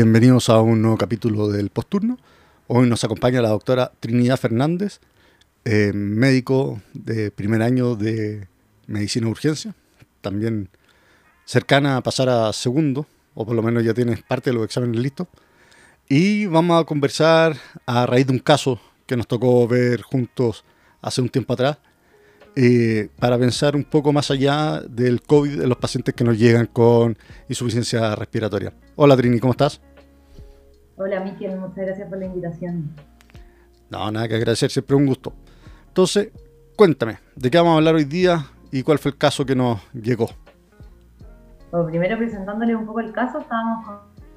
Bienvenidos a un nuevo capítulo del Posturno. Hoy nos acompaña la doctora Trinidad Fernández, eh, médico de primer año de medicina de urgencia, también cercana a pasar a segundo, o por lo menos ya tienes parte de los exámenes listos. Y vamos a conversar a raíz de un caso que nos tocó ver juntos hace un tiempo atrás, eh, para pensar un poco más allá del COVID de los pacientes que nos llegan con insuficiencia respiratoria. Hola Trini, ¿cómo estás? Hola Miquel, muchas gracias por la invitación. No, nada que agradecer, siempre un gusto. Entonces, cuéntame, ¿de qué vamos a hablar hoy día y cuál fue el caso que nos llegó? Bueno, primero presentándole un poco el caso, estábamos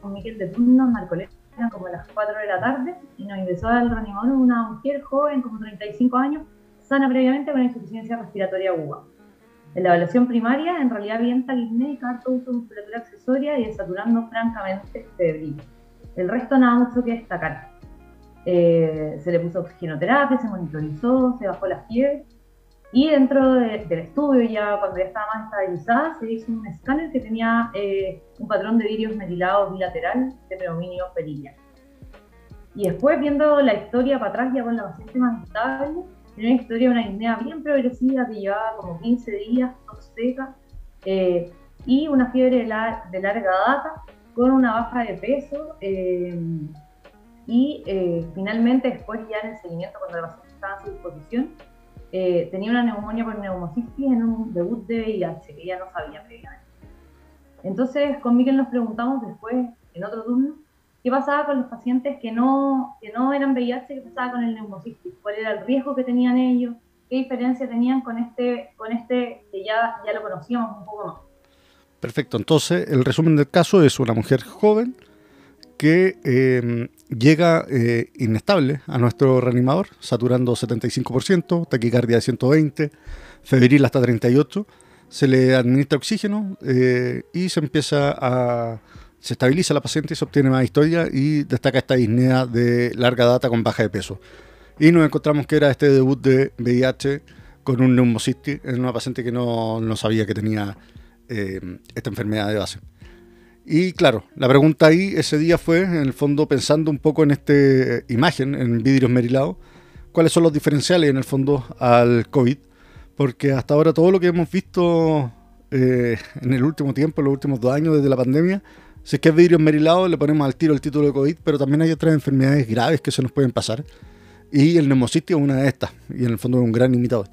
con, Miquel de turno en Marcolet, como a las 4 de la tarde, y nos ingresó al reanimador una mujer joven, como 35 años, sana previamente con insuficiencia respiratoria aguda. En la evaluación primaria, en realidad bien taquipnéica, harto uso de musculatura accesoria y desaturando francamente febril. El resto nada mucho que destacar. Eh, se le puso oxigenoterapia, se monitorizó, se bajó la fiebre y dentro del estudio, ya cuando ya estaba más estabilizada, se hizo un escáner que tenía eh, un patrón de virus metilados bilateral de predominio perilla. Y después, viendo la historia para atrás, ya con la paciente más estable, tenía una historia de una apnea bien progresiva que llevaba como 15 días, tos seca, eh, y una fiebre de, larga data con una baja de peso. Eh, y eh, finalmente, después ya en el seguimiento, cuando la paciente estaba en su disposición, tenía una neumonía por neumocistis en un debut de VIH que ya no sabía previamente. Entonces, con Miguel nos preguntamos después, en otro turno, qué pasaba con los pacientes que no, que no eran VIH, qué pasaba con el neumocistis, cuál era el riesgo que tenían ellos, qué diferencia tenían con este, con este que ya, ya lo conocíamos un poco más. Perfecto, entonces el resumen del caso es una mujer joven que em, llega eh, inestable a nuestro reanimador, saturando 75%, taquicardia de 120, febril hasta 38, se le administra oxígeno eh, y se empieza a se estabiliza la paciente y se obtiene más historia y destaca esta disnea de larga data con baja de peso. Y nos encontramos que era este debut de VIH con un neumocistis en una paciente que no, sabía que tenía eh, esta enfermedad de base. Y claro, la pregunta ahí ese día fue, en el fondo, pensando un poco en esta imagen, en vidrios merilados, cuáles son los diferenciales en el fondo al COVID, porque hasta ahora todo lo que hemos visto eh, en el último tiempo, en los últimos dos años desde la pandemia, si es que es vidrio esmerilado, le ponemos al tiro el título de COVID, pero también hay otras enfermedades graves que se nos pueden pasar. Y el neumocistis es una de estas, y en el fondo es un gran imitador.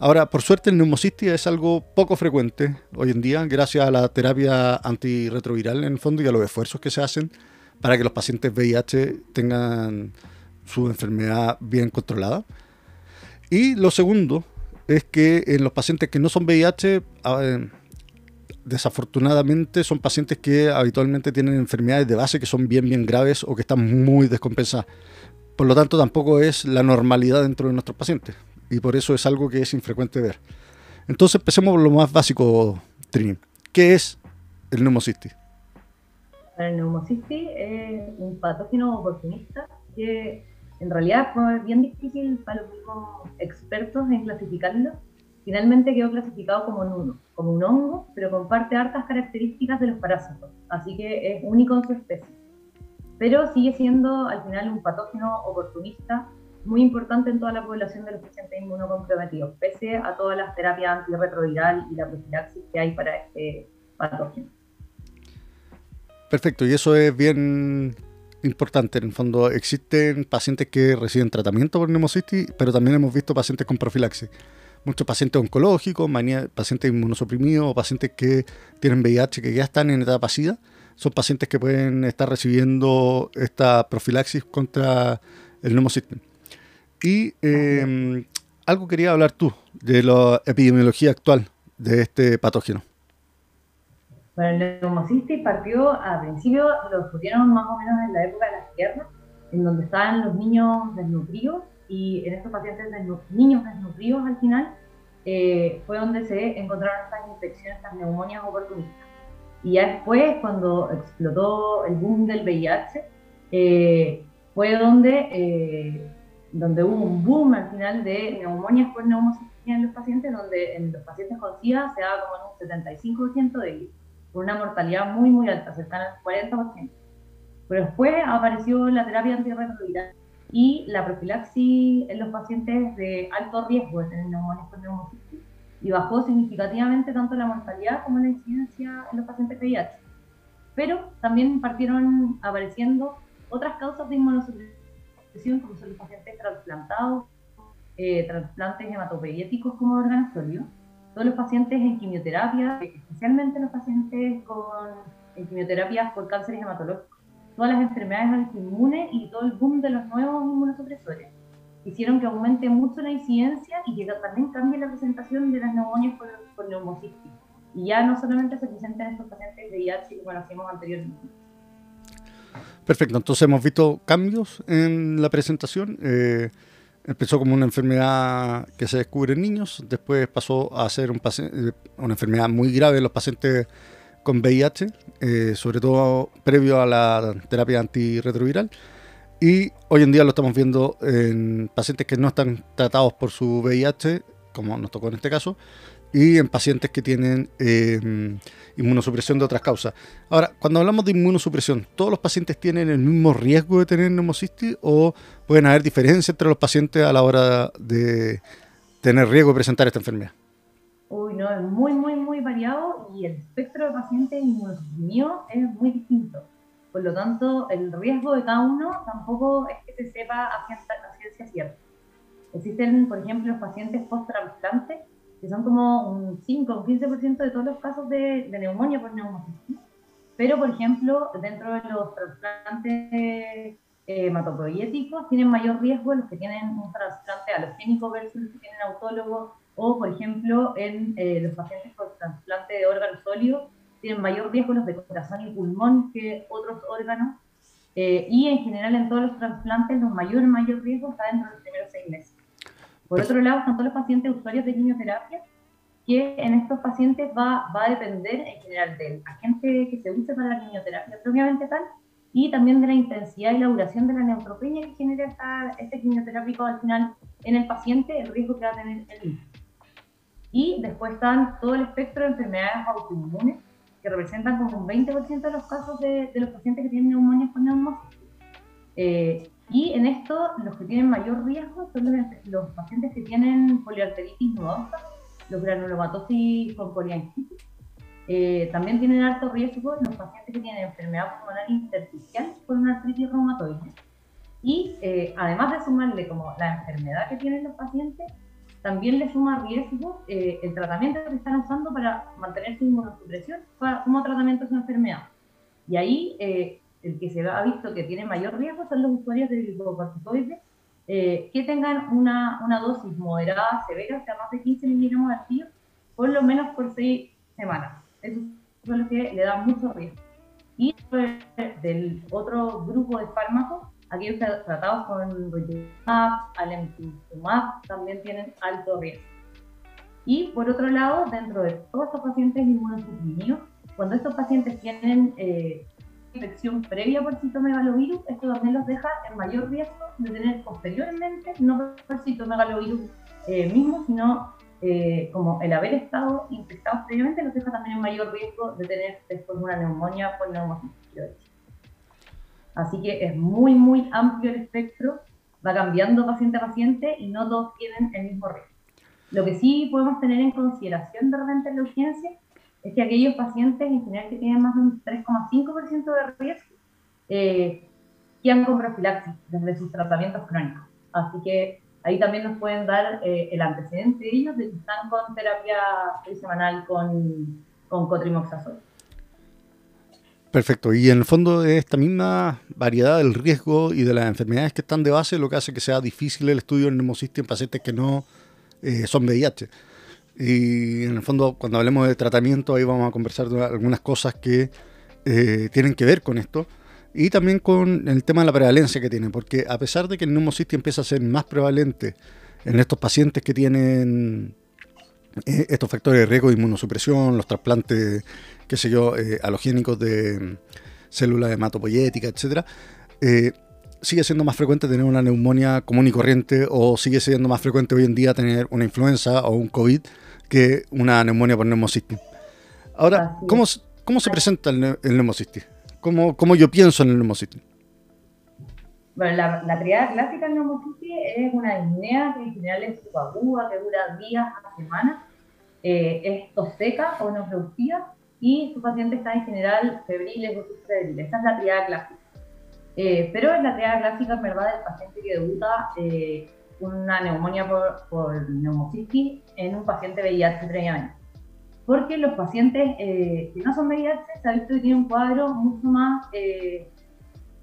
Ahora, por suerte, el neumocistis es algo poco frecuente hoy en día, gracias a la terapia antirretroviral en el fondo y a los esfuerzos que se hacen para que los pacientes VIH tengan su enfermedad bien controlada. Y lo segundo es que en los pacientes que no son VIH, desafortunadamente son pacientes que habitualmente tienen enfermedades de base que son bien, bien graves o que están muy descompensadas. Por lo tanto, tampoco es la normalidad dentro de nuestros pacientes. Y por eso es algo que es infrecuente ver. Entonces, empecemos por lo más básico, Trini. ¿Qué es el neumocistis? El neumocistis es un patógeno oportunista que en realidad fue bien difícil para los mismos expertos en clasificarlo Finalmente quedó clasificado como un, como un hongo, pero comparte hartas características de los parásitos, así que es único en su especie. Pero sigue siendo al final un patógeno oportunista muy importante en toda la población de los pacientes inmunocomprometidos, pese a todas las terapias antirretroviral y la profilaxis que hay para este patógeno. Perfecto, y eso es bien importante. En el fondo, existen pacientes que reciben tratamiento por neumocitis, pero también hemos visto pacientes con profilaxis muchos pacientes oncológicos, pacientes inmunosuprimidos pacientes que tienen VIH que ya están en etapa SIDA, son pacientes que pueden estar recibiendo esta profilaxis contra el neumocystis. Y em, algo quería hablar tú de la epidemiología actual de este patógeno. Bueno, el neumocystis partió a principio, lo estudiaron más o menos en la época de las guerras, en donde estaban los niños desnutridos y en estos pacientes niños desnutridos al final eh, fue donde se encontraron estas infecciones, estas neumonias oportunistas. Y ya después, cuando explotó el boom del VIH, eh, fue donde, eh, donde hubo un boom al final de neumonias por neumocitía en los pacientes, donde en los pacientes con SIDA se da como en un 75% de por una mortalidad muy, muy alta, cercana al 40%. Pero después apareció la terapia antirretroviral y la profilaxis en los pacientes de alto riesgo de tener neumonía con neumocitis y bajó significativamente tanto la mortalidad como la incidencia en los pacientes VIH. Pero también partieron apareciendo otras causas de inmunosupresión, como son los pacientes trasplantados, eh, trasplantes hematopoyéticos como órganos sólidos, todos los pacientes en quimioterapia, especialmente los pacientes con en quimioterapias por cánceres hematológicos todas las enfermedades autoinmunes y todo el boom de los nuevos inmunosupresores hicieron que aumente mucho la incidencia y que también cambie la presentación de las neumonias por, por. Y ya no solamente se presentan estos pacientes de VIH lo hacíamos anteriormente. Perfecto, entonces hemos visto cambios en la presentación. Eh, empezó como una enfermedad que se descubre en niños, después pasó a ser eh, una enfermedad muy grave en los pacientes con VIH, eh, sobre todo previo a la terapia antirretroviral. Y hoy en día lo estamos viendo en pacientes que no están tratados por su VIH, como nos tocó en este caso, y en pacientes que tienen eh, inmunosupresión de otras causas. Ahora, cuando hablamos de inmunosupresión, ¿todos los pacientes tienen el mismo riesgo de tener neumocistis o pueden haber diferencias entre los pacientes a la hora de tener riesgo de presentar esta enfermedad? Uy, no, es muy, muy, muy variado y el espectro de pacientes inmunosuprimidos es muy distinto. Por lo tanto, el riesgo de cada uno tampoco es que se sepa a ciencia, cierta. Existen, por ejemplo, los pacientes post-trasplante, que son como un 5 o un 15% de todos los casos de, neumonía por neumocitis. Pero, por ejemplo, dentro de los trasplantes eh, hematopoyéticos, tienen mayor riesgo los que tienen un trasplante halogénico versus los que tienen autólogo o, por ejemplo, en eh, los pacientes con trasplante de órganos sólidos, tienen mayor riesgo los de corazón y pulmón que otros órganos. Eh, y en general en todos los trasplantes, los mayor, mayor riesgo está dentro de los primeros seis meses. Por otro lado, están todos los pacientes usuarios de quimioterapia, que en estos pacientes va, va a depender en general del agente que se use para la quimioterapia propiamente tal, y también de la intensidad y la duración de la neutropenia que genera este quimioterápico al final en el paciente, el riesgo que va a tener el mismo. Y después están todo el espectro de enfermedades autoinmunes, que representan como un 20% de los casos de, los pacientes que tienen neumonía con neumosis. Eh, y en esto, los que tienen mayor riesgo son los, pacientes que tienen poliarteritis nodosa, los granulomatosis con poliangitis. Eh, también tienen alto riesgo los pacientes que tienen enfermedad pulmonar intersticial con una artritis reumatoide. Y eh, además de sumarle como la enfermedad que tienen los pacientes, también le suma riesgo eh, el tratamiento que están usando para mantener su inmunosupresión como tratamiento de su enfermedad. Y ahí eh, el que se ha visto que tiene mayor riesgo son los usuarios de glucocorticoides eh, que tengan una, una, dosis moderada, severa, o sea, más de 15 miligramos al día, por lo menos por 6 semanas. Eso es lo que le da mucho riesgo. Y del otro grupo de fármacos, aquellos tratados con rituximab, alemtuzumab, también tienen alto riesgo. Y por otro lado, dentro de todos estos pacientes inmunosuprimidos, cuando estos pacientes tienen eh, infección previa por citomegalovirus, esto también los deja en mayor riesgo de tener posteriormente, no por citomegalovirus eh, mismo, sino eh, como el haber estado infectados previamente, los deja también en mayor riesgo de tener después una neumonía por neumocitis. Así que es muy, muy amplio el espectro, va cambiando paciente a paciente y no todos tienen el mismo riesgo. Lo que sí podemos tener en consideración de repente en la urgencia es que aquellos pacientes en general que tienen más de un 3,5% de riesgo eh, quedan con profilaxis desde sus tratamientos crónicos. Así que ahí también nos pueden dar eh, el antecedente de ellos de que están con terapia semanal con, con cotrimoxazol. Perfecto. Y en el fondo de esta misma variedad del riesgo y de las enfermedades que están de base, lo que hace que sea difícil el estudio del neumocistis en pacientes que no eh, son VIH. Y en el fondo, cuando hablemos de tratamiento, ahí vamos a conversar de algunas cosas que eh, tienen que ver con esto. Y también con el tema de la prevalencia que tiene, porque a pesar de que el neumocistis empieza a ser más prevalente en estos pacientes que tienen eh, estos factores de riesgo de inmunosupresión, los trasplantes qué sé yo, eh, de mm, células hematopoyéticas, etcétera, eh, sigue siendo más frecuente tener una neumonía común y corriente o sigue siendo más frecuente hoy en día tener una influenza o un COVID que una neumonía por neumocistis. Ahora, ¿cómo, ¿cómo, se presenta el, el neumocistis? ¿Cómo, cómo yo pienso en el neumocitis? Bueno, la, la triada clásica del neumocitis es una disnea que en general es subaguda, que dura días a semanas, eh, es tos seca o no productiva y su paciente está en general febriles o subfebriles. Esa es la triada clásica. Eh, pero es la triada clásica, en verdad, del paciente que debuta eh, una neumonía por, por neumocitis en un paciente VIH previamente. Porque los pacientes eh, que no son VIH se ha visto que tienen un cuadro mucho más, eh,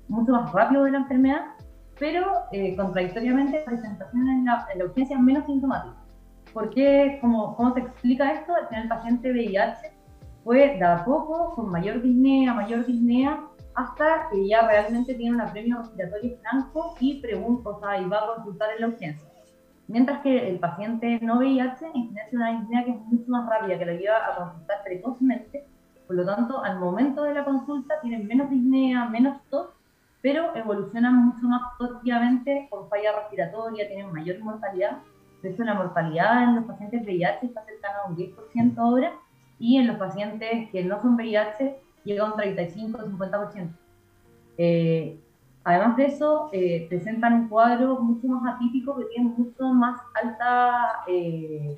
mucho más rápido de la enfermedad, pero eh, contradictoriamente presentación en la, en la, urgencia menos sintomática. ¿Por qué? ¿Cómo, ¿Cómo se explica esto? En el paciente VIH fue de a poco, con mayor disnea, mayor disnea, hasta que ya realmente tiene un apremio respiratorio franco y pregunta, o sea, y va a consultar en la urgencia. Mientras que el paciente no VIH en general tiene una disnea que es mucho más rápida, que lo lleva a consultar precozmente, por lo tanto, al momento de la consulta tienen menos disnea, menos tos, pero evolucionan mucho más positivamente con falla respiratoria, tienen mayor mortalidad. De hecho, la mortalidad en los pacientes VIH está cercana a un 10% ahora, y en los pacientes que no son VIH llega a un 35-50%. Eh, además de eso, eh, presentan un cuadro mucho más atípico que tiene mucho más alta eh,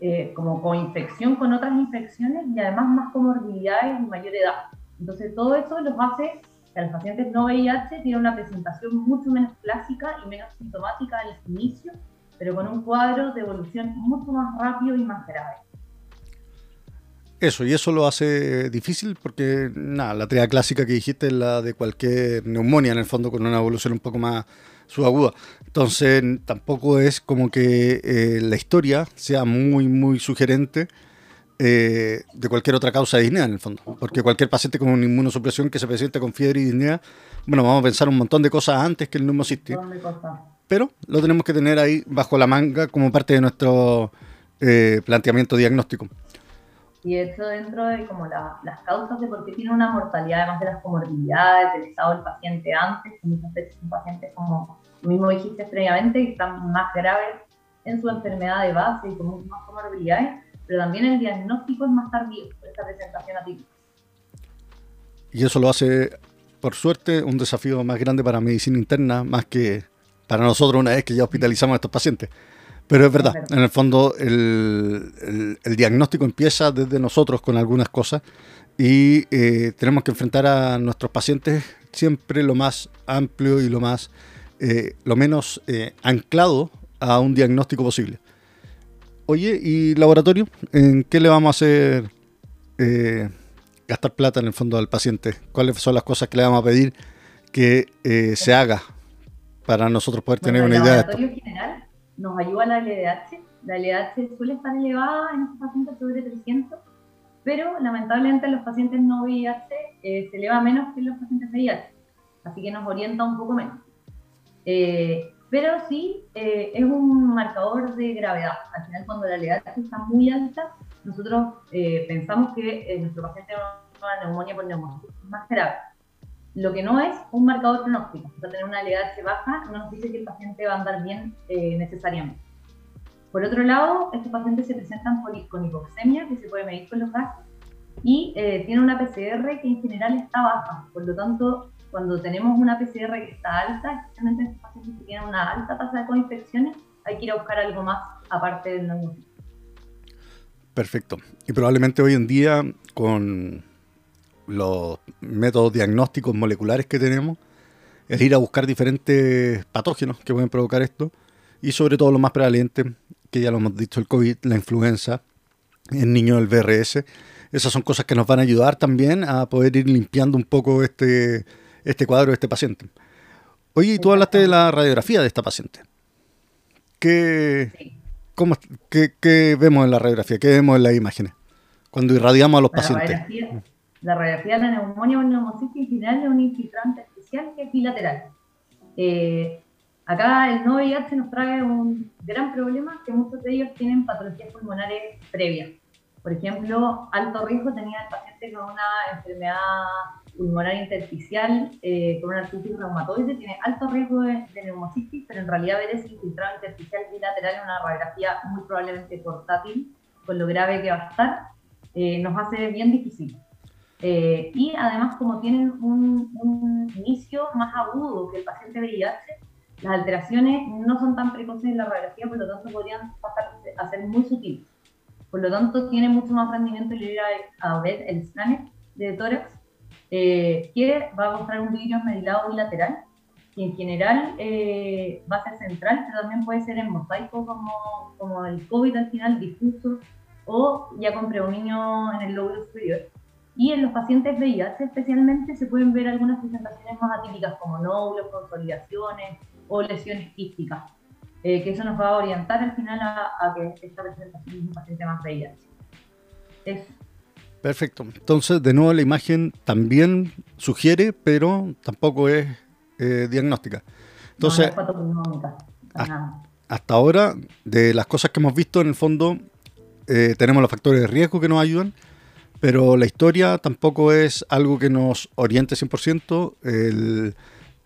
eh, como coinfección con otras infecciones y además más comorbilidades y mayor edad. Entonces todo eso los hace que a los pacientes no VIH tienen una presentación mucho menos clásica y menos sintomática al inicio, pero con un cuadro de evolución mucho más rápido y más grave. Eso, y eso lo hace difícil porque, nada, la triada clásica que dijiste es la de cualquier neumonía, en el fondo, con una evolución un poco más subaguda. Entonces, tampoco es como que eh, la historia sea muy, muy sugerente eh, de cualquier otra causa de disnea, en el fondo. Porque cualquier paciente con una inmunosupresión que se presente con fiebre y disnea, bueno, vamos a pensar un montón de cosas antes que el neumocitis. Pero lo tenemos que tener ahí bajo la manga como parte de nuestro eh, planteamiento diagnóstico. Y de hecho, dentro de como la, las causas de por qué tiene una mortalidad, además de las comorbilidades, del estado del paciente antes, muchas veces son pacientes, como mismo dijiste previamente, que están más graves en su enfermedad de base y con muchas más comorbilidades, pero también el diagnóstico es más tardío por esta presentación atípica. Y eso lo hace, por suerte, un desafío más grande para medicina interna, más que para nosotros una vez que ya hospitalizamos a estos pacientes. Pero es verdad, en el fondo el, el, el, diagnóstico empieza desde nosotros con algunas cosas y eh, tenemos que enfrentar a nuestros pacientes siempre lo más amplio y lo más eh, lo menos eh, anclado a un diagnóstico posible. Oye, ¿y laboratorio? ¿En qué le vamos a hacer eh, gastar plata en el fondo al paciente? ¿Cuáles son las cosas que le vamos a pedir que se haga para nosotros poder tener una idea de esto? General, nos ayuda la LDH. La LDH suele estar elevada en estos pacientes sobre 300, pero lamentablemente en los pacientes no VIH eh, se eleva menos que en los pacientes VIH, así que nos orienta un poco menos. Eh, pero sí eh, es un marcador de gravedad. Al final, cuando la LDH está muy alta, nosotros pensamos que nuestro paciente tiene una neumonía por neumonía más grave. Lo que no es un marcador pronóstico. O sea, tener una LDH baja no nos dice que el paciente va a andar bien eh, necesariamente. Por otro lado, estos pacientes se presentan con hipoxemia, que se puede medir con los gases, y eh, tiene una PCR que en general está baja. Por lo tanto, cuando tenemos una PCR que está alta, especialmente en estos pacientes que tienen una alta tasa de coinfecciones, hay que ir a buscar algo más aparte del neumonía. Perfecto. Y probablemente hoy en día, con los métodos diagnósticos moleculares que tenemos, es ir a buscar diferentes patógenos que pueden provocar esto y sobre todo los más prevalentes, que ya lo hemos dicho, el COVID, la influenza, el niño del VRS. Esas son cosas que nos van a ayudar también a poder ir limpiando un poco este, este cuadro de este paciente. Oye, tú hablaste de la radiografía de esta paciente. ¿Qué, cómo, qué, qué vemos en la radiografía? ¿Qué vemos en las imágenes? Cuando irradiamos a los La pacientes. radiografía, la radiografía de la neumonía o neumocitis en general es un infiltrante especial que es bilateral. Eh, acá el no VIH nos trae un gran problema que muchos de ellos tienen patologías pulmonares previas. Por ejemplo, alto riesgo tenía el paciente con una enfermedad pulmonar intersticial, eh, con una artritis reumatoide, tiene alto riesgo de, de, neumocitis, pero en realidad ver ese infiltrado intersticial bilateral en una radiografía muy probablemente portátil, con lo grave que va a estar, eh, nos hace bien difícil. Eh, y además, como tienen un, un, inicio más agudo que el paciente VIH, las alteraciones no son tan precoces en la radiografía, por lo tanto podrían pasar a ser muy sutiles. Por lo tanto, tiene mucho más rendimiento ir a, ver el scanner de tórax, eh, que va a mostrar un vidrio esmerilado bilateral, y en general eh, va a ser central, pero también puede ser en mosaico como, como el COVID al final, difuso, o ya con predominio en el lóbulo superior. Y en los pacientes VIH especialmente se pueden ver algunas presentaciones más atípicas como nódulos, consolidaciones o lesiones quísticas. Eh, que eso nos va a orientar al final a, que esta presentación es un paciente más VIH. Perfecto. Entonces, de nuevo, la imagen también sugiere, pero tampoco es eh, diagnóstica. Entonces, hasta, ahora, de las cosas que hemos visto, en el fondo, eh, tenemos los factores de riesgo que nos ayudan, pero la historia tampoco es algo que nos oriente 100%. El,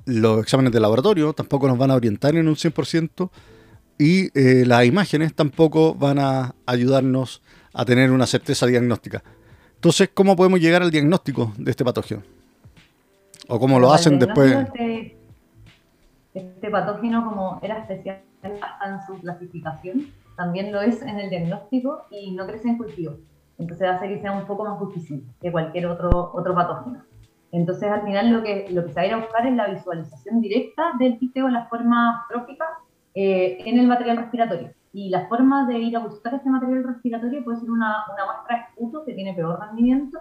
los exámenes de laboratorio tampoco nos van a orientar en un 100% y eh, las imágenes tampoco van a ayudarnos a tener una certeza diagnóstica. Entonces, ¿cómo podemos llegar al diagnóstico de este patógeno? ¿O cómo lo hacen después? Este, este, patógeno, como era especial hasta en su clasificación, también lo es en el diagnóstico y no crece en cultivo. Entonces hace que sea un poco más difícil que cualquier otro, otro patógeno. Entonces, al final lo que, lo que se va a ir a buscar es la visualización directa del quiste en las formas tróficas eh, en el material respiratorio. Y la forma de ir a buscar este material respiratorio puede ser una, una muestra de esputo que tiene peor rendimiento,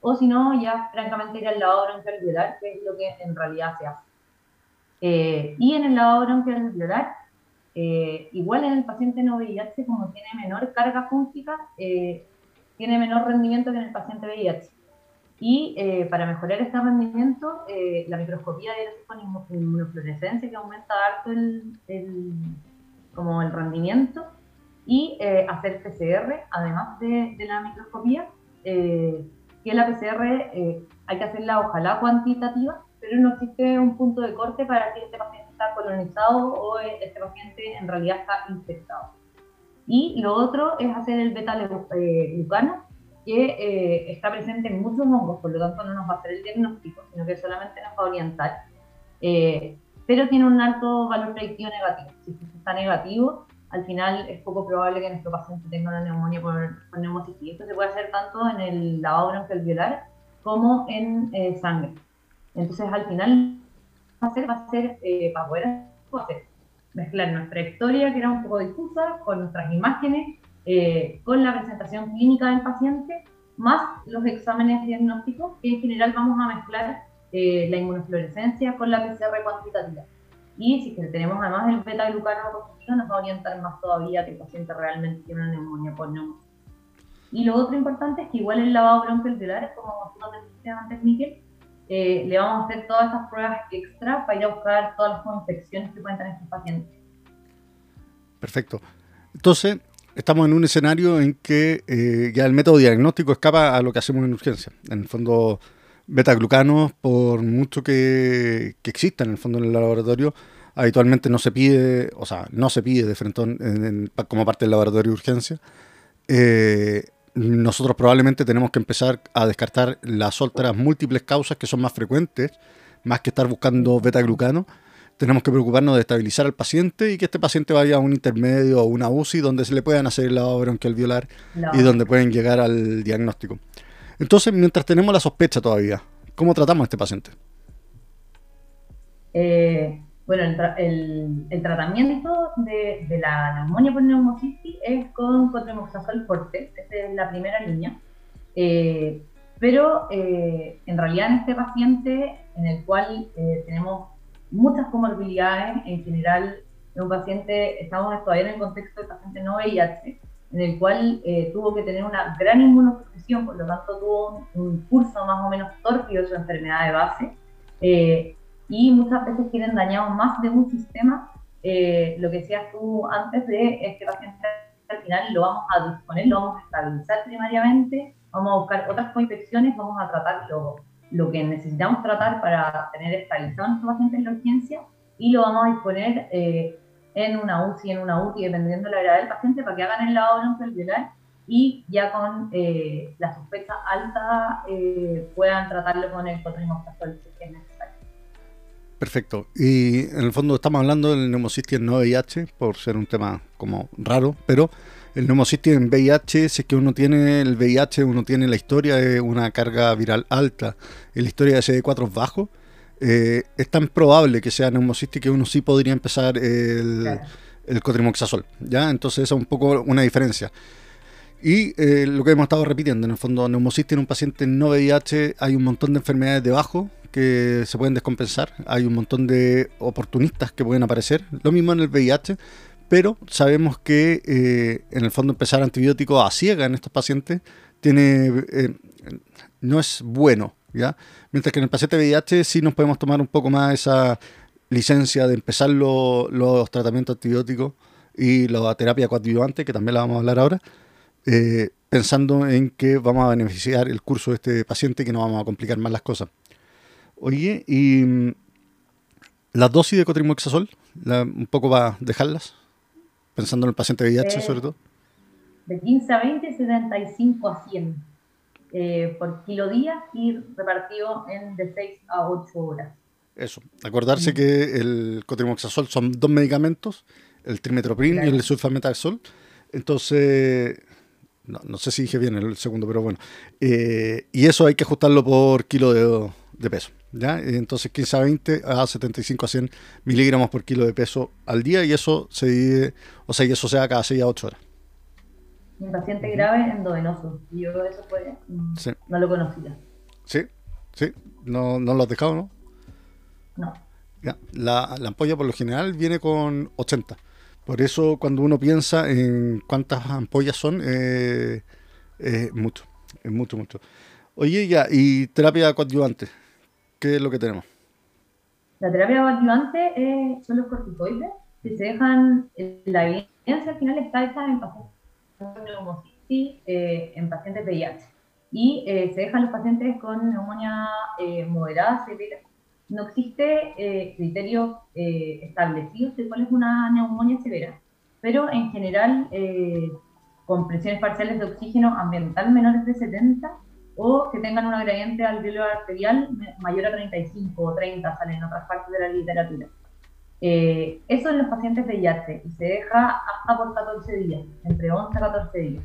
o si no, ya francamente ir al lavado bronquial que es lo que en realidad se hace. Eh, y en el lavado bronquial eh, igual en el paciente no VIH, como tiene menor carga fúngica, tiene menor rendimiento que en el paciente VIH. Y eh, para mejorar este rendimiento, eh, la microscopía de con inmunofluorescencia que aumenta harto el, como el rendimiento y eh, hacer PCR, además de, la microscopía, que la PCR hay que hacerla ojalá cuantitativa, pero no existe un punto de corte para si este paciente está colonizado o este paciente en realidad está infectado. Y lo otro es hacer el beta-glucano, que eh, está presente en muchos hongos, por lo tanto no nos va a hacer el diagnóstico, sino que solamente nos va a orientar. Eh, pero tiene un alto valor predictivo negativo. Si está negativo, al final es poco probable que nuestro paciente tenga una neumonía por, por Esto se puede hacer tanto en el lavado bronquial como en eh, sangre. Entonces, al final, va a ser, va a ser para poder hacer, mezclar nuestra historia, que era un poco difusa, con nuestras imágenes eh, con la presentación clínica del paciente, más los exámenes diagnósticos, que en general vamos a mezclar eh, la inmunofluorescencia con la PCR cuantitativa. Y si tenemos además el beta-glucano positivo, nos va a orientar más todavía que el paciente realmente tiene una neumonía por neumonía. Y lo otro importante es que igual el lavado bronquial como tú dijiste antes, Miquel, eh, le vamos a hacer todas estas pruebas extra para ir a buscar todas las infecciones que pueden tener estos pacientes. Perfecto. Entonces, estamos en un escenario en que eh, ya el método diagnóstico escapa a lo que hacemos en urgencia. En el fondo, beta-glucanos, por mucho que, que existan en el fondo en el laboratorio, habitualmente no se pide, o sea, no se pide de frente como parte del laboratorio de urgencia. Eh, nosotros probablemente tenemos que empezar a descartar las otras múltiples causas que son más frecuentes, más que estar buscando beta-glucanos tenemos que preocuparnos de estabilizar al paciente y que este paciente vaya a un intermedio o una UCI donde se le puedan hacer el lavado bronquial violar y donde pueden llegar al diagnóstico. Entonces, mientras tenemos la sospecha todavía, ¿cómo tratamos a este paciente? Eh, bueno, el, tratamiento de, la neumonía por neumocitis es con cotrimoxazol fuerte, esa es la primera línea. Eh, pero eh, en realidad en este paciente en el cual tenemos muchas comorbilidades, en general, en un paciente, estamos todavía en el contexto del paciente no VIH, en el cual eh, tuvo que tener una gran inmunosupresión, por lo tanto tuvo un, curso más o menos tórpido de su enfermedad de base, eh, y muchas veces tienen dañado más de un sistema, eh, lo que decías tú antes de este paciente al final lo vamos a disponer, lo vamos a estabilizar primariamente, vamos a buscar otras infecciones, vamos a tratarlo lo que necesitamos tratar para tener estabilizado a nuestro paciente en la urgencia y lo vamos a disponer eh, en una UCI, en una UTI, dependiendo de la gravedad del paciente, para que hagan el lavado bronquial y ya con eh, la sospecha alta puedan tratarlo con el cotrimoxazol si es. Perfecto. Y en el fondo estamos hablando del neumocistis no VIH, por ser un tema como raro, pero el neumocistis en VIH, si es que uno tiene el VIH, uno tiene la historia de una carga viral alta y la historia de CD4 bajo, eh, es tan probable que sea neumocistis que uno sí podría empezar el, el cotrimoxazol. ¿ya? Entonces esa es un poco una diferencia. Y eh, lo que hemos estado repitiendo, en el fondo, neumocistis en un paciente no VIH hay un montón de enfermedades debajo que se pueden descompensar, hay un montón de oportunistas que pueden aparecer, lo mismo en el VIH, pero sabemos que eh, en el fondo empezar antibióticos a ciega en estos pacientes tiene eh, no es bueno, ¿ya? Mientras que en el paciente VIH sí nos podemos tomar un poco más esa licencia de empezar los tratamientos antibióticos y la terapia coadjuvante, que también la vamos a hablar ahora, eh, pensando en que vamos a beneficiar el curso de este paciente y que no vamos a complicar más las cosas. Oye, y mm, las dosis de cotrimoxazol, un poco va a dejarlas, pensando en el paciente VIH sobre todo. De 15 a 20, 75 a 100 eh, por kilo día y repartido en de 6 a 8 horas. Eso, acordarse mm. que el cotrimoxazol son dos medicamentos, el trimetoprim y el sulfametazol. Entonces, no, sé si dije bien el segundo, pero bueno. Eh, y eso hay que ajustarlo por kilo de, peso. ¿Ya? Entonces 15 a 20 a 75 a 100 miligramos por kilo de peso al día y eso se divide, o sea, y eso sea cada 6 a 8 horas. Un paciente grave endovenoso. Y yo eso fue, mm, no lo conocía. Sí, sí, no, no lo has dejado, ¿no? No. Ya. La, la ampolla por lo general viene con 80. Por eso cuando uno piensa en cuántas ampollas son, eh, es mucho, es mucho, mucho. Oye, ya, y terapia coadyuvante, ¿qué es lo que tenemos? La terapia coadyuvante eh, son los corticoides que se dejan, la evidencia al final está hecha en pacientes neumocitis, eh, en pacientes VIH. Y se dejan los pacientes con neumonía moderada, severa, no existe eh, criterio eh, establecido de cuál es una neumonía severa, pero en general eh, con presiones parciales de oxígeno ambiental menores de 70 o que tengan un gradiente alveolar arterial mayor a 35 o 30, salen en otras partes de la literatura. eso en los pacientes de VIH y se deja hasta por 14 días, entre 11 a 14 días.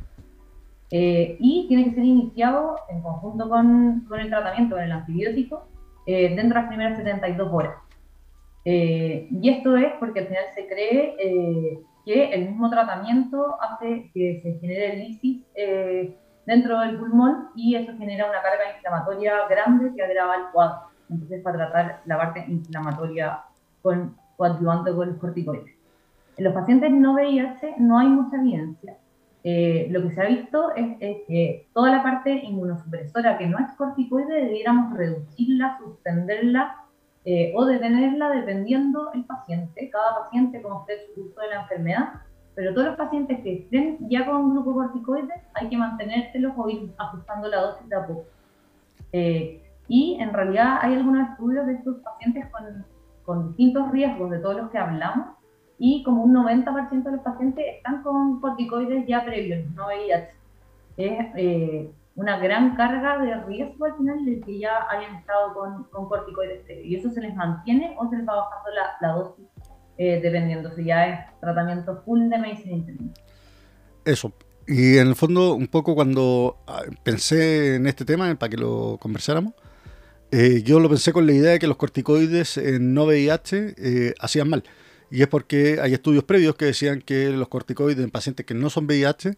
y tiene que ser iniciado en conjunto con, con el tratamiento, con el antibiótico, eh, dentro de las primeras 72 horas. Eh, y esto es porque al final se cree eh, que el mismo tratamiento hace que se genere lisis dentro del pulmón y eso genera una carga inflamatoria grande que agrava el cuadro. Entonces, para tratar la parte inflamatoria con coadyuvante con los corticoides. En los pacientes no VIH no hay mucha evidencia. Eh, lo que se ha visto es, que toda la parte inmunosupresora que no es corticoide debiéramos reducirla, suspenderla eh, o detenerla dependiendo el paciente, cada paciente como esté su uso de la enfermedad, pero todos los pacientes que estén ya con glucocorticoides hay que mantenérselos o ir ajustando la dosis de a poco. Eh, y en realidad hay algunos estudios de estos pacientes con, con distintos riesgos de todos los que hablamos y como un 90% de los pacientes están con corticoides ya previos, no VIH. Es eh, una gran carga de riesgo al final de que ya hayan estado con, con corticoides previos. Y eso se les mantiene o se les va bajando la, la dosis eh, dependiendo si ya es tratamiento full de medicina interna. Eso. Y en el fondo, un poco cuando ah, pensé en este tema, para que lo conversáramos, eh, yo lo pensé con la idea de que los corticoides en no VIH hacían mal. Y es porque hay estudios previos que decían que los corticoides en pacientes que no son VIH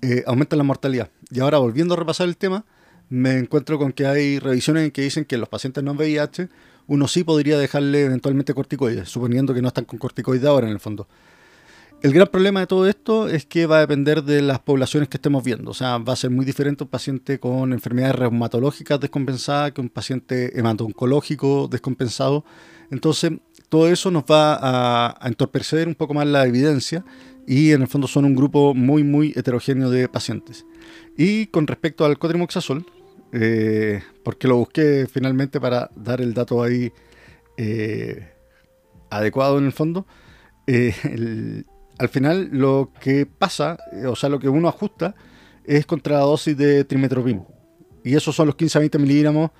eh, aumentan la mortalidad. Y ahora volviendo a repasar el tema, me encuentro con que hay revisiones en que dicen que los pacientes no VIH uno sí podría dejarle eventualmente corticoides, suponiendo que no están con corticoides ahora en el fondo. El gran problema de todo esto es que va a depender de las poblaciones que estemos viendo. O sea, va a ser muy diferente un paciente con enfermedades reumatológicas descompensadas que un paciente hemato-oncológico descompensado. Entonces, todo eso nos va a, entorpecer un poco más la evidencia y en el fondo son un grupo muy, muy heterogéneo de pacientes. Y con respecto al cotrimoxazol, eh, porque lo busqué finalmente para dar el dato ahí eh, adecuado en el fondo, eh, al final lo que pasa, o sea, lo que uno ajusta, es contra la dosis de trimetropin. Y esos son los 15 a 20 miligramos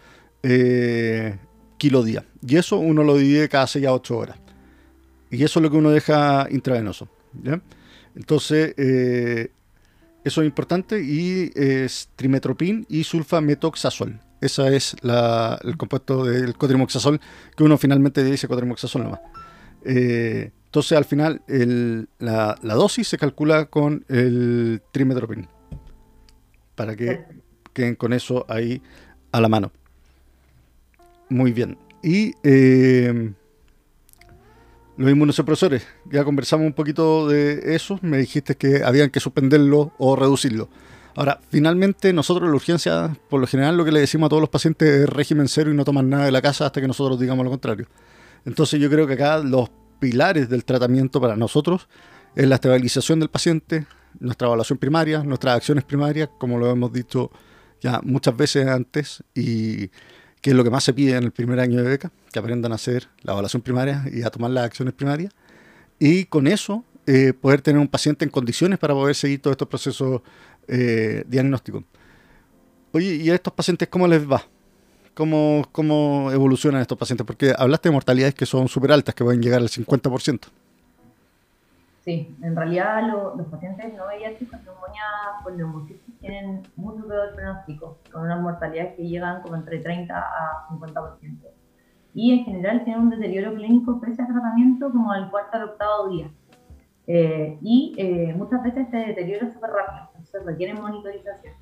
kilo día. Y eso uno lo divide cada 6 a 8 horas. Y eso es lo que uno deja intravenoso. Entonces, eh, eso es importante y es trimetropin y sulfametoxazol. Ese es el compuesto del cotrimoxazol que uno finalmente dice cotrimoxazol nomás. Eh, entonces al final la, dosis se calcula con el trimetropin. Para que queden con eso ahí a la mano. Muy bien. Y eh, los inmunosupresores, ya conversamos un poquito de eso. Me dijiste que habían que suspenderlo o reducirlo. Ahora, finalmente nosotros en la urgencia, por lo general lo que le decimos a todos los pacientes es régimen cero y no toman nada de la casa hasta que nosotros digamos lo contrario. Entonces yo creo que acá los pilares del tratamiento para nosotros es la estabilización del paciente, nuestra evaluación primaria, nuestras acciones primarias, como lo hemos dicho ya muchas veces antes, y que es lo que más se pide en el primer año de beca, que aprendan a hacer la evaluación primaria y a tomar las acciones primarias. Y con eso eh, poder tener un paciente en condiciones para poder seguir todos estos procesos eh, diagnósticos. Oye, ¿y a estos pacientes cómo les va? ¿Cómo, ¿Cómo evolucionan estos pacientes? Porque hablaste de mortalidades que son súper altas, que pueden llegar al 50%. Sí, en realidad los pacientes no VIH con neumonía por neumocitis tienen mucho peor pronóstico, con unas mortalidades que llegan como entre 30 a 50%. Y en general tienen un deterioro clínico pese a tratamiento como al cuarto al octavo día. Eh, y eh, muchas veces este deterioro es súper rápido, entonces requiere monitorización.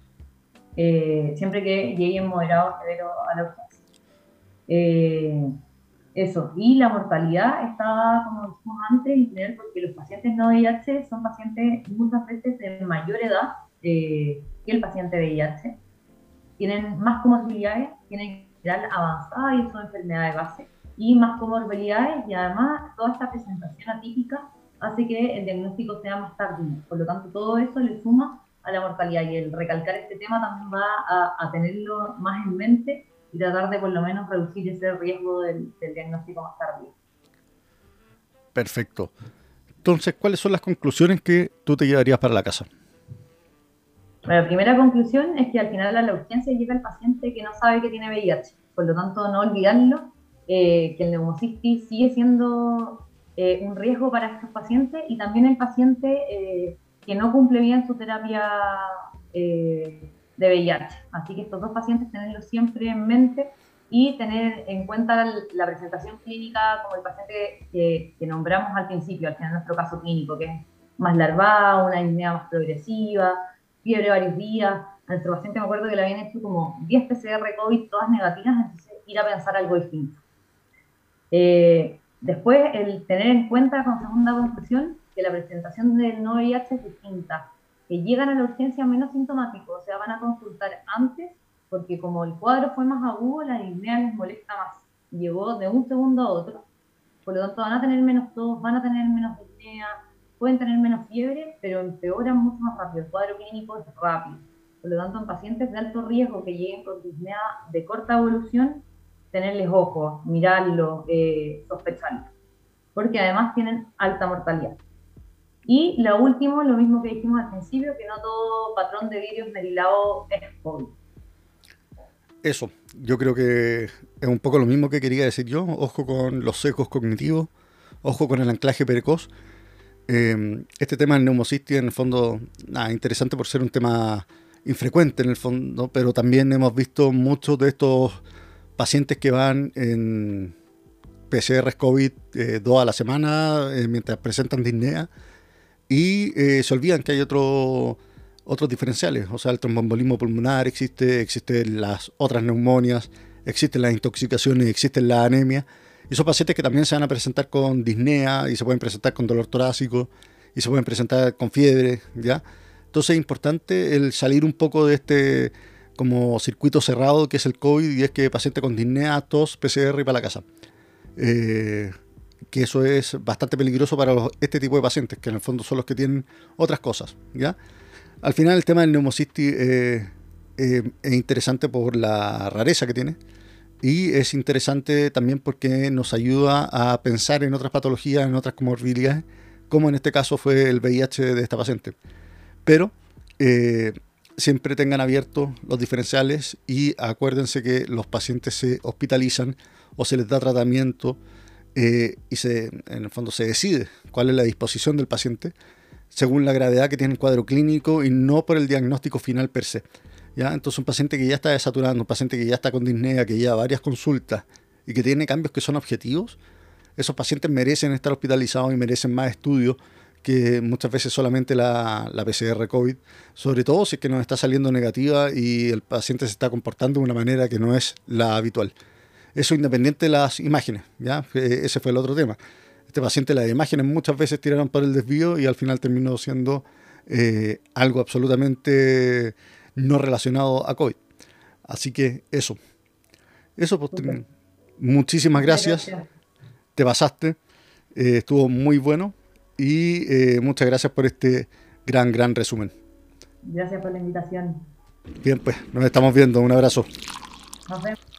Eh, siempre que lleguen moderado o severo a la urgencia. Eso, y la mortalidad está, como dijimos antes, porque los pacientes no VIH son pacientes muchas veces de mayor edad que el paciente VIH. Tienen más comorbilidades, tienen en general avanzada y son enfermedades de base, y más comorbilidades y además toda esta presentación atípica hace que el diagnóstico sea más tardío. Por lo tanto, todo eso le suma a la mortalidad y el recalcar este tema también va a, tenerlo más en mente y tratar de por lo menos reducir ese riesgo del, diagnóstico más tardío. Perfecto. Entonces, ¿cuáles son las conclusiones que tú te llevarías para la casa? la primera conclusión es que al final a la urgencia llega el paciente que no sabe que tiene VIH. Por lo tanto, no olvidarlo, eh, que el neumocistis sigue siendo eh, un riesgo para estos pacientes y también el paciente eh, que no cumple bien su terapia de VIH. Así que estos dos pacientes tenerlos siempre en mente y tener en cuenta la, presentación clínica como el paciente que, nombramos al principio, al final nuestro caso clínico, que es más larvada, una disnea más progresiva, fiebre varios días. A nuestro paciente me acuerdo que le habían hecho como 10 PCR COVID, todas negativas, entonces ir a pensar algo distinto. Después, el tener en cuenta con segunda conclusión que la presentación del no VIH es distinta, que llegan a la urgencia menos sintomáticos, o sea, van a consultar antes, porque como el cuadro fue más agudo, la disnea les molesta más. Llegó de un segundo a otro, por lo tanto van a tener menos tos, van a tener menos disnea, pueden tener menos fiebre, pero empeoran mucho más rápido. El cuadro clínico es rápido. Por lo tanto, en pacientes de alto riesgo que lleguen con disnea de corta evolución, tenerles ojo, mirarlo, eh, sospecharlo, porque además tienen alta mortalidad. Y lo último, lo mismo que dijimos al principio, que no todo patrón de virus merilado es COVID. Eso, yo creo que es un poco lo mismo que quería decir yo. Ojo con los secos cognitivos, ojo con el anclaje precoz. Eh, este tema del neumocistis, en el fondo, nada, interesante por ser un tema infrecuente en el fondo, pero también hemos visto muchos de estos pacientes que van en PCR COVID eh, dos a la semana eh, mientras presentan disnea y eh, se olvidan que hay otro, otros diferenciales, o sea, el trombombolismo pulmonar existe, existen las otras neumonias, existen las intoxicaciones, existen la anemia. Y pacientes que también se van a presentar con disnea y se pueden presentar con dolor torácico y se pueden presentar con fiebre, ¿ya? Entonces es importante el salir un poco de este como circuito cerrado que es el COVID y es que paciente con disnea, tos, PCR y para la casa. Eh, que eso es bastante peligroso para este tipo de pacientes, que en el fondo son los que tienen otras cosas. ¿ya? Al final el tema del neumocistis eh, eh, es interesante por la rareza que tiene y es interesante también porque nos ayuda a pensar en otras patologías, en otras comorbilidades, como en este caso fue el VIH de esta paciente. Pero siempre tengan abiertos los diferenciales y acuérdense que los pacientes se hospitalizan o se les da tratamiento eh, y se, en el fondo se decide cuál es la disposición del paciente según la gravedad que tiene el cuadro clínico y no por el diagnóstico final per se. ¿ya? Entonces un paciente que ya está desaturando, un paciente que ya está con disnea, que lleva varias consultas y que tiene cambios que son objetivos, esos pacientes merecen estar hospitalizados y merecen más estudios que muchas veces solamente la, la, PCR COVID, sobre todo si es que nos está saliendo negativa y el paciente se está comportando de una manera que no es la habitual. Eso independiente de las imágenes, ¿ya? Ese fue el otro tema. Este paciente, las imágenes muchas veces tiraron por el desvío y al final terminó siendo eh, algo absolutamente no relacionado a COVID. Así que eso. Eso, pues, muchísimas gracias. Te pasaste. Eh, estuvo muy bueno y eh, muchas gracias por este gran, gran resumen. Gracias por la invitación. Bien, pues nos estamos viendo. Un abrazo. Nos vemos.